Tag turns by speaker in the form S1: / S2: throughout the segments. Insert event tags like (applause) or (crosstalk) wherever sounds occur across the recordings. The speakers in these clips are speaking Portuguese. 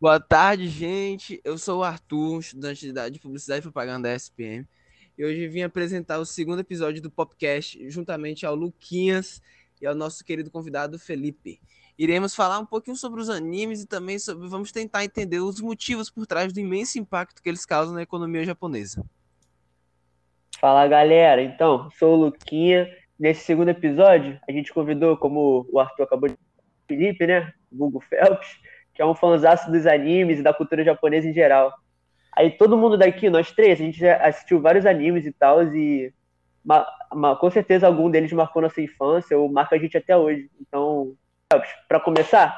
S1: Boa tarde, gente. Eu sou o Arthur, estudante de Publicidade e Propaganda da SPM. E hoje vim apresentar o segundo episódio do podcast, juntamente ao Luquinhas e ao nosso querido convidado Felipe. Iremos falar um pouquinho sobre os animes e também sobre, vamos tentar entender os motivos por trás do imenso impacto que eles causam na economia japonesa.
S2: Fala galera, então, sou o Luquinha. Nesse segundo episódio, a gente convidou, como o Arthur acabou de Felipe, né? Google Phelps, que é um fãzaço dos animes e da cultura japonesa em geral. Aí todo mundo daqui, nós três, a gente já assistiu vários animes e tal, e com certeza algum deles marcou nossa infância ou marca a gente até hoje. Então, para começar,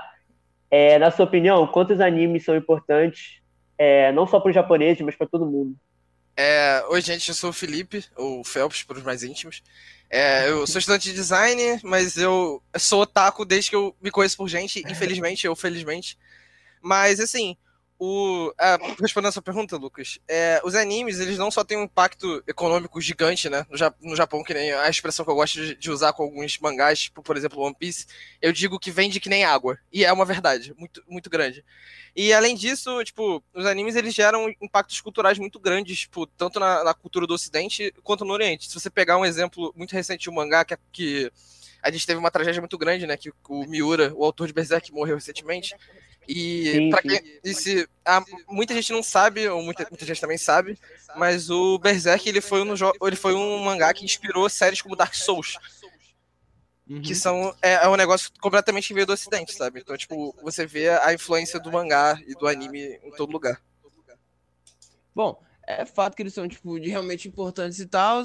S2: é, na sua opinião, quantos animes são importantes, é, não só para os japoneses, mas para todo mundo?
S3: É, oi, gente, eu sou o Felipe, ou Phelps para os mais íntimos. É, eu sou estudante de design, mas eu sou otaku desde que eu me conheço por gente, infelizmente ou felizmente. Mas, assim, o, é, respondendo a sua pergunta, Lucas, é, os animes, eles não só têm um impacto econômico gigante, né, no, no Japão, que nem a expressão que eu gosto de, de, usar com alguns mangás, tipo, por exemplo, One Piece, eu digo que vende que nem água, e é uma verdade, muito, muito grande. E, além disso, tipo, os animes, eles geram impactos culturais muito grandes, tipo, tanto na, na cultura do Ocidente, quanto no Oriente. Se você pegar um exemplo muito recente de um mangá, que, que a gente teve uma tragédia muito grande, né, que o Miura, o autor de Berserk, morreu recentemente, e quem disse, ah, muita gente não sabe, ou muita, muita gente também sabe, mas o Berserk ele foi, um, ele foi um mangá que inspirou séries como Dark Souls. Uhum. Que são. É, é, um negócio completamente que veio do ocidente, sabe? Então, tipo, você vê a influência do mangá e do anime em todo lugar.
S1: Bom, é fato que eles são, tipo, de realmente importantes e tal.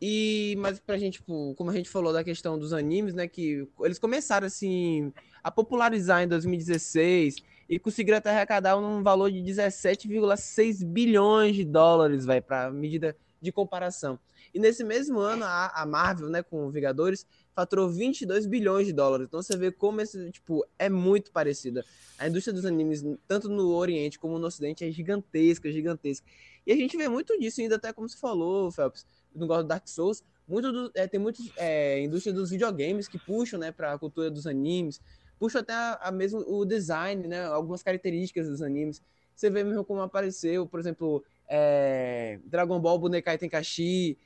S1: E, mas pra gente, tipo, como a gente falou da questão dos animes, né? Que eles começaram assim a popularizar em 2016 e conseguiram até arrecadar um valor de 17,6 bilhões de dólares, vai para medida de comparação. E nesse mesmo ano a, a Marvel, né, com Vingadores, faturou 22 bilhões de dólares. Então você vê como esse, tipo, é muito parecida. A indústria dos animes, tanto no Oriente como no Ocidente, é gigantesca, gigantesca. E a gente vê muito disso ainda até como você falou, Phelps, no gosto do Dark Souls, muito do, é, tem muitos é, indústria dos videogames que puxam, né, para a cultura dos animes puxa até a, a, mesmo o design, né? Algumas características dos animes. Você vê mesmo como apareceu, por exemplo, é, Dragon Ball Bunekai Tenkaichi.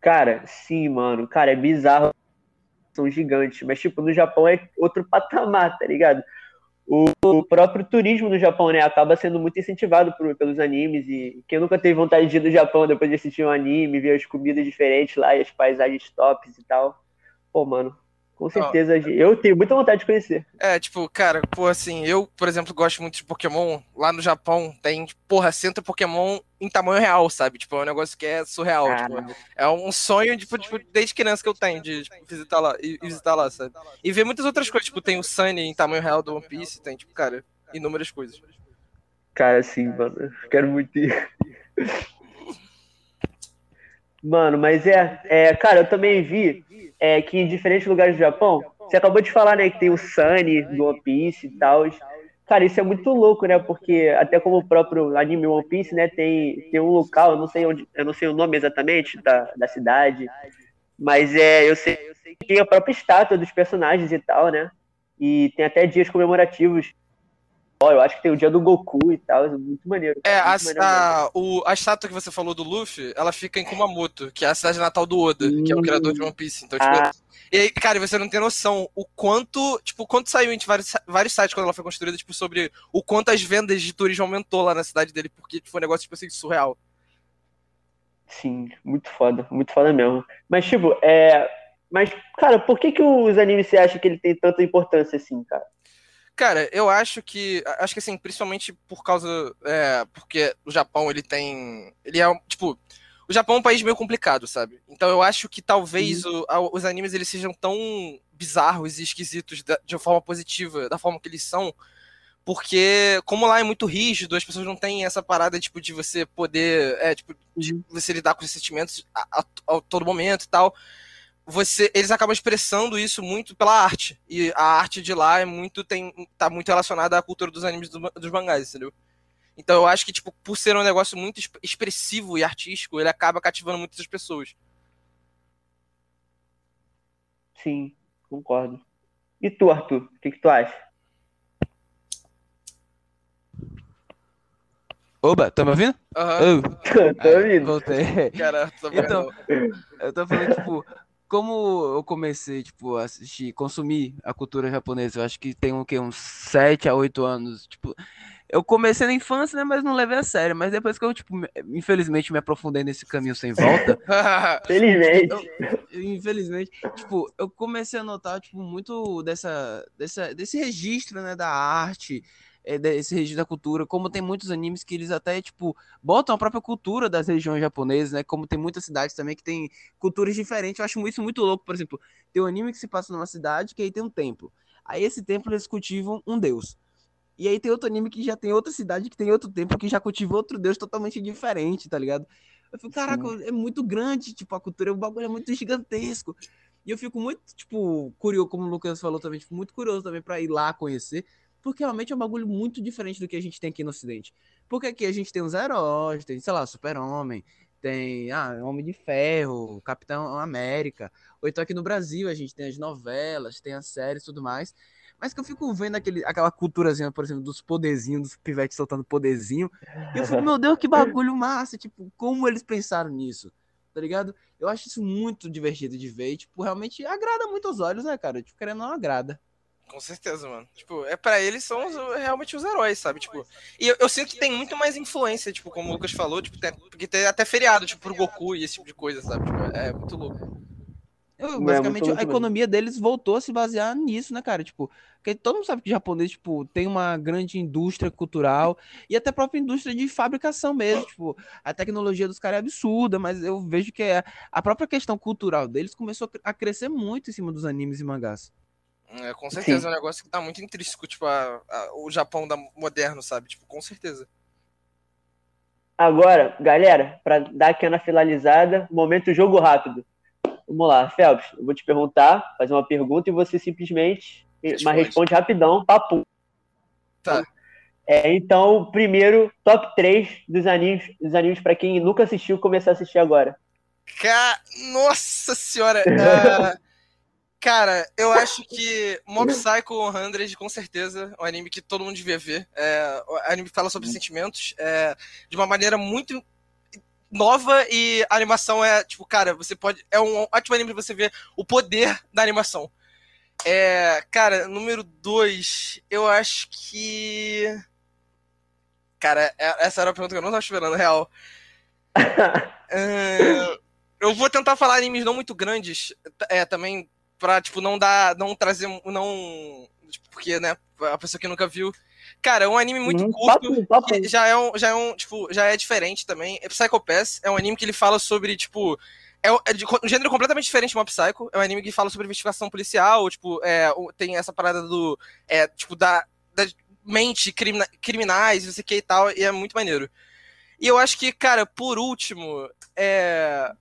S2: Cara, sim, mano. Cara, é bizarro. São gigantes. Mas, tipo, no Japão é outro patamar, tá ligado? O, próprio turismo no Japão, né? Acaba sendo muito incentivado por, pelos animes. E quem nunca teve vontade de ir no Japão depois de assistir um anime, ver as comidas diferentes lá e as paisagens tops e tal Pô, mano, com certeza. Oh. Eu tenho muita vontade de conhecer.
S3: É, tipo, cara, pô, assim, eu, por exemplo, gosto muito de Pokémon. Lá no Japão tem, porra, centro Pokémon em tamanho real, sabe? Tipo, é um negócio que é surreal. Tipo, é um sonho, tipo, tipo, desde criança que eu tenho, de tipo, visitar lá, e visitar lá, sabe? E ver muitas outras coisas, tipo, tem o Sunny em tamanho real do One Piece, tem, tipo, cara, inúmeras coisas.
S2: Cara, sim, mano. Quero muito ir. Mano, mas é, é, cara, eu também vi é, que em diferentes lugares do Japão, você acabou de falar, né, que tem o Sunny do One Piece e tal. Cara, isso é muito louco, né? Porque até como o próprio anime One Piece, né, tem, tem um local, eu não sei onde, eu não sei o nome exatamente da, da cidade, mas é, eu sei, eu sei que tem a própria estátua dos personagens e tal, né? E tem até dias comemorativos eu acho que tem o dia do Goku e tal, é muito maneiro.
S3: É,
S2: muito
S3: a, maneiro a, o, a estátua que você falou do Luffy, ela fica em Kumamoto, que é a cidade natal do Oda, hum. que é o criador de One Piece. Então, tipo, ah. E aí, cara, você não tem noção o quanto, tipo, quanto saiu em vários, vários sites quando ela foi construída, tipo, sobre o quanto as vendas de turismo aumentou lá na cidade dele, porque tipo, foi um negócio, tipo assim, surreal.
S2: Sim, muito foda, muito foda mesmo. Mas, tipo, é. Mas, cara, por que, que os animes você acha que ele tem tanta importância assim, cara?
S3: Cara, eu acho que. Acho que assim, principalmente por causa. É, porque o Japão, ele tem. Ele é, tipo. O Japão é um país meio complicado, sabe? Então eu acho que talvez o, os animes eles sejam tão bizarros e esquisitos de uma forma positiva, da forma que eles são, porque como lá é muito rígido, as pessoas não têm essa parada tipo de você poder, é, tipo, de você lidar com os sentimentos a, a, a todo momento e tal você, eles acabam expressando isso muito pela arte. E a arte de lá é muito tem tá muito relacionada à cultura dos animes do, dos mangás, entendeu? Então eu acho que tipo, por ser um negócio muito expressivo e artístico, ele acaba cativando muitas pessoas.
S2: Sim, concordo. E tu, Arthur, o que, que tu acha?
S1: Oba, tá me ouvindo?
S3: Aham.
S1: Oh, (laughs)
S2: Tô ouvindo.
S1: voltei.
S3: Cara, tô.
S1: Então, eu tô falando, tipo, como eu comecei, tipo, a assistir, consumir a cultura japonesa, eu acho que tem o quê? Uns 7 a 8 anos, tipo, eu comecei na infância, né, mas não levei a sério, mas depois que eu, tipo, me- infelizmente me aprofundei nesse caminho sem volta, (laughs)
S2: Felizmente.
S1: eu- infelizmente, tipo, eu comecei a notar, tipo, muito dessa, dessa, desse registro, né, da arte, é, desse registro da cultura, como tem muitos animes que eles até, tipo, botam a própria cultura das regiões japonesas, né, como tem muitas cidades também que tem culturas diferentes, eu acho isso muito louco, por exemplo, tem um anime que se passa numa cidade que aí tem um templo, aí esse templo eles cultivam um deus, e aí tem outro anime que já tem outra cidade que tem outro templo que já cultiva outro deus totalmente diferente, tá ligado? Eu fico, caraca, é muito grande, tipo, a cultura, o bagulho é muito gigantesco. E eu fico muito, tipo, curioso, como o Lucas falou também, tipo, muito curioso também pra ir lá conhecer, porque realmente é um bagulho muito diferente do que a gente tem aqui no Ocidente. Porque aqui a gente tem os heróis, tem, sei lá, Super-Homem, tem, ah, Homem de Ferro, Capitão América. Ou então aqui no Brasil a gente tem as novelas, tem as séries e tudo mais. Mas que eu fico vendo aquele, aquela culturazinha, por exemplo, dos poderzinhos, dos pivetes soltando poderzinho. E eu fico, (laughs) meu Deus, que bagulho massa. Tipo, como eles pensaram nisso? Tá ligado? Eu acho isso muito divertido de ver. E, tipo, realmente agrada muito aos olhos, né, cara? Tipo, querendo ou não agrada.
S3: Com certeza, mano. Tipo, é para eles são os- realmente os heróis, sabe? Tipo, e eu, eu sinto que tem muito mais influência, tipo, como o Lucas falou, tipo, tem, porque tem até feriado, tipo, pro Goku e esse tipo de coisa, sabe? Tipo, é muito louco.
S1: Eu,
S2: muito
S1: basicamente,
S2: louco
S1: a
S2: mesmo.
S1: economia deles voltou a se basear nisso, né, cara? Tipo, porque todo mundo sabe que o japonês, tipo, tem uma grande indústria cultural e até a própria indústria de fabricação mesmo. Tipo, a tecnologia dos caras é absurda, mas eu vejo que é, a própria questão cultural deles começou a crescer muito em cima dos animes e mangás.
S3: É, com certeza, é um negócio que tá muito intrínseco, tipo, a- a- o Japão da, moderno, sabe? Tipo, com certeza.
S2: Agora, galera, para dar aquela finalizada, momento jogo rápido. Vamos lá, Phelps, eu vou te perguntar, fazer uma pergunta e você simplesmente mas
S3: Responde.
S2: responde rapidão, papo.
S3: Tá.
S2: É, então, primeiro, top 3 dos animes, dos animes para quem nunca assistiu começar a assistir agora.
S3: Ca... Nossa senhora! é, (laughs) Cara, eu acho que Mob Psycho 100, com certeza, é um anime que todo mundo devia ver. É um anime que fala sobre sentimentos é, de uma maneira muito nova e a animação é, tipo, cara, você pode. É um ótimo anime pra você ver o poder da animação. É, cara, número 2, eu acho que. Cara, é- essa era a pergunta que eu não tava esperando, real. (laughs) É, eu vou tentar falar animes não muito grandes, é, também, pra, tipo, não dar, não trazer, não, tipo, porque, né, a pessoa que nunca viu. Cara, é um anime muito
S2: Uhum,
S3: curto, já é um, já é um, tipo, já é diferente também. É Psycho Pass, é um anime que ele fala sobre, tipo, é, é de um gênero completamente diferente de Mob Psycho, é um anime que fala sobre investigação policial, tipo, é, tem essa parada do, é, tipo, da, da mente crimina- criminais, não sei o que e tal, e é muito maneiro. E eu acho que, cara, por último, é...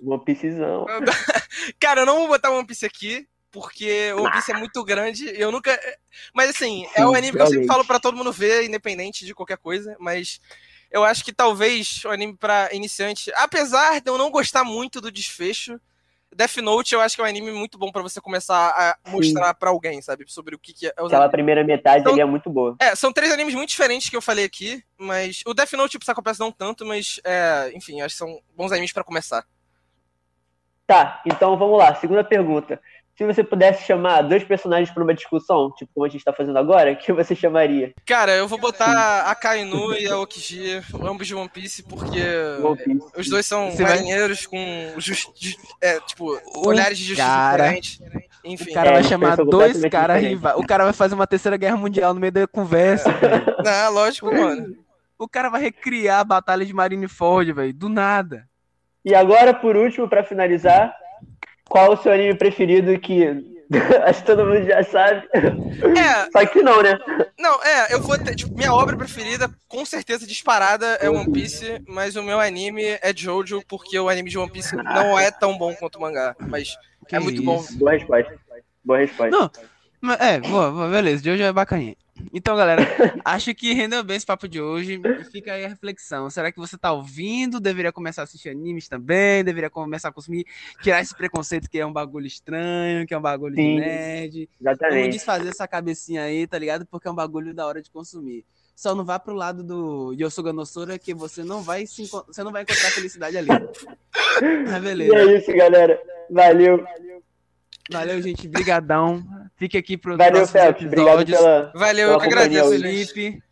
S2: Uma piscizão. (laughs)
S3: Cara, eu não vou botar One Piece aqui, porque One Piece é muito grande. Eu nunca. Mas assim, é um
S2: Sim,
S3: anime que eu sempre
S2: realmente.
S3: falo pra todo mundo ver, independente de qualquer coisa. Mas eu acho que talvez o anime pra iniciante, apesar de eu não gostar muito do desfecho, Death Note eu acho que é um anime muito bom pra você começar a mostrar pra alguém, sabe? Sobre o que, que é
S2: Aquela
S3: animes.
S2: primeira metade
S3: Então-
S2: ali é muito boa.
S3: É, são três animes muito diferentes que eu falei aqui, mas o Death Note e o Psycho Pass não tanto, mas é, enfim, acho que são bons animes pra começar.
S2: Tá, então vamos lá. Segunda pergunta. Se você pudesse chamar dois personagens para uma discussão, tipo como a gente tá fazendo agora, (laughs) que você chamaria?
S3: Cara, eu vou botar a Kainu e a Okiji, ambos de One Piece, porque
S2: One Piece.
S3: os dois são
S1: Você vai-
S3: marinheiros com jus- ju- é, tipo,
S1: O
S3: olhares de justiça
S1: cara-
S3: diferentes. Enfim,
S1: O cara
S2: É,
S1: vai chamar
S2: pensam
S1: dois caras rivais. O cara vai fazer uma terceira guerra mundial no meio da conversa, velho.
S3: não, lógico, mano.
S1: O cara vai recriar a batalha de Marineford, velho. Do nada.
S2: E agora, por último, para finalizar, qual o seu anime preferido que (laughs) acho que todo mundo já sabe.
S3: É,
S2: Só que não, né?
S3: não, é, eu vou ter, tipo, minha obra preferida, com certeza disparada, é One Piece, mas o meu anime é Jojo, porque o anime de One Piece não é tão bom quanto o mangá, mas
S1: Que
S3: é muito bom.
S1: isso.
S2: Boa resposta. Boa resposta.
S1: Não, É, boa, boa, beleza. De hoje é bacaninha. Então, galera, (laughs) acho que rendeu bem esse papo de hoje. E fica aí a reflexão. Será que você tá ouvindo? Deveria começar a assistir animes também? Deveria começar a consumir? Tirar esse preconceito que é um bagulho estranho, que é um bagulho de
S2: Sim.
S1: nerd. Vamos
S2: Exatamente.
S1: desfazer essa cabecinha aí, tá ligado? Porque é um bagulho da hora de consumir. Só não vá pro lado do Yosuga Nosora que você não vai se você não vai encontrar felicidade ali. (laughs) Mas
S2: E
S1: beleza.
S2: é isso, galera. Valeu.
S1: Valeu, gente. Brigadão. Fique aqui pro
S2: Valeu,
S1: próximos
S2: Felps. Obrigado pela.
S3: Valeu,
S2: Pela
S3: eu que agradeço. Felipe.
S1: Felipe.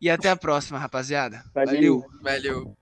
S1: E até a próxima, rapaziada.
S2: Valeu.
S1: Valeu.
S3: Valeu.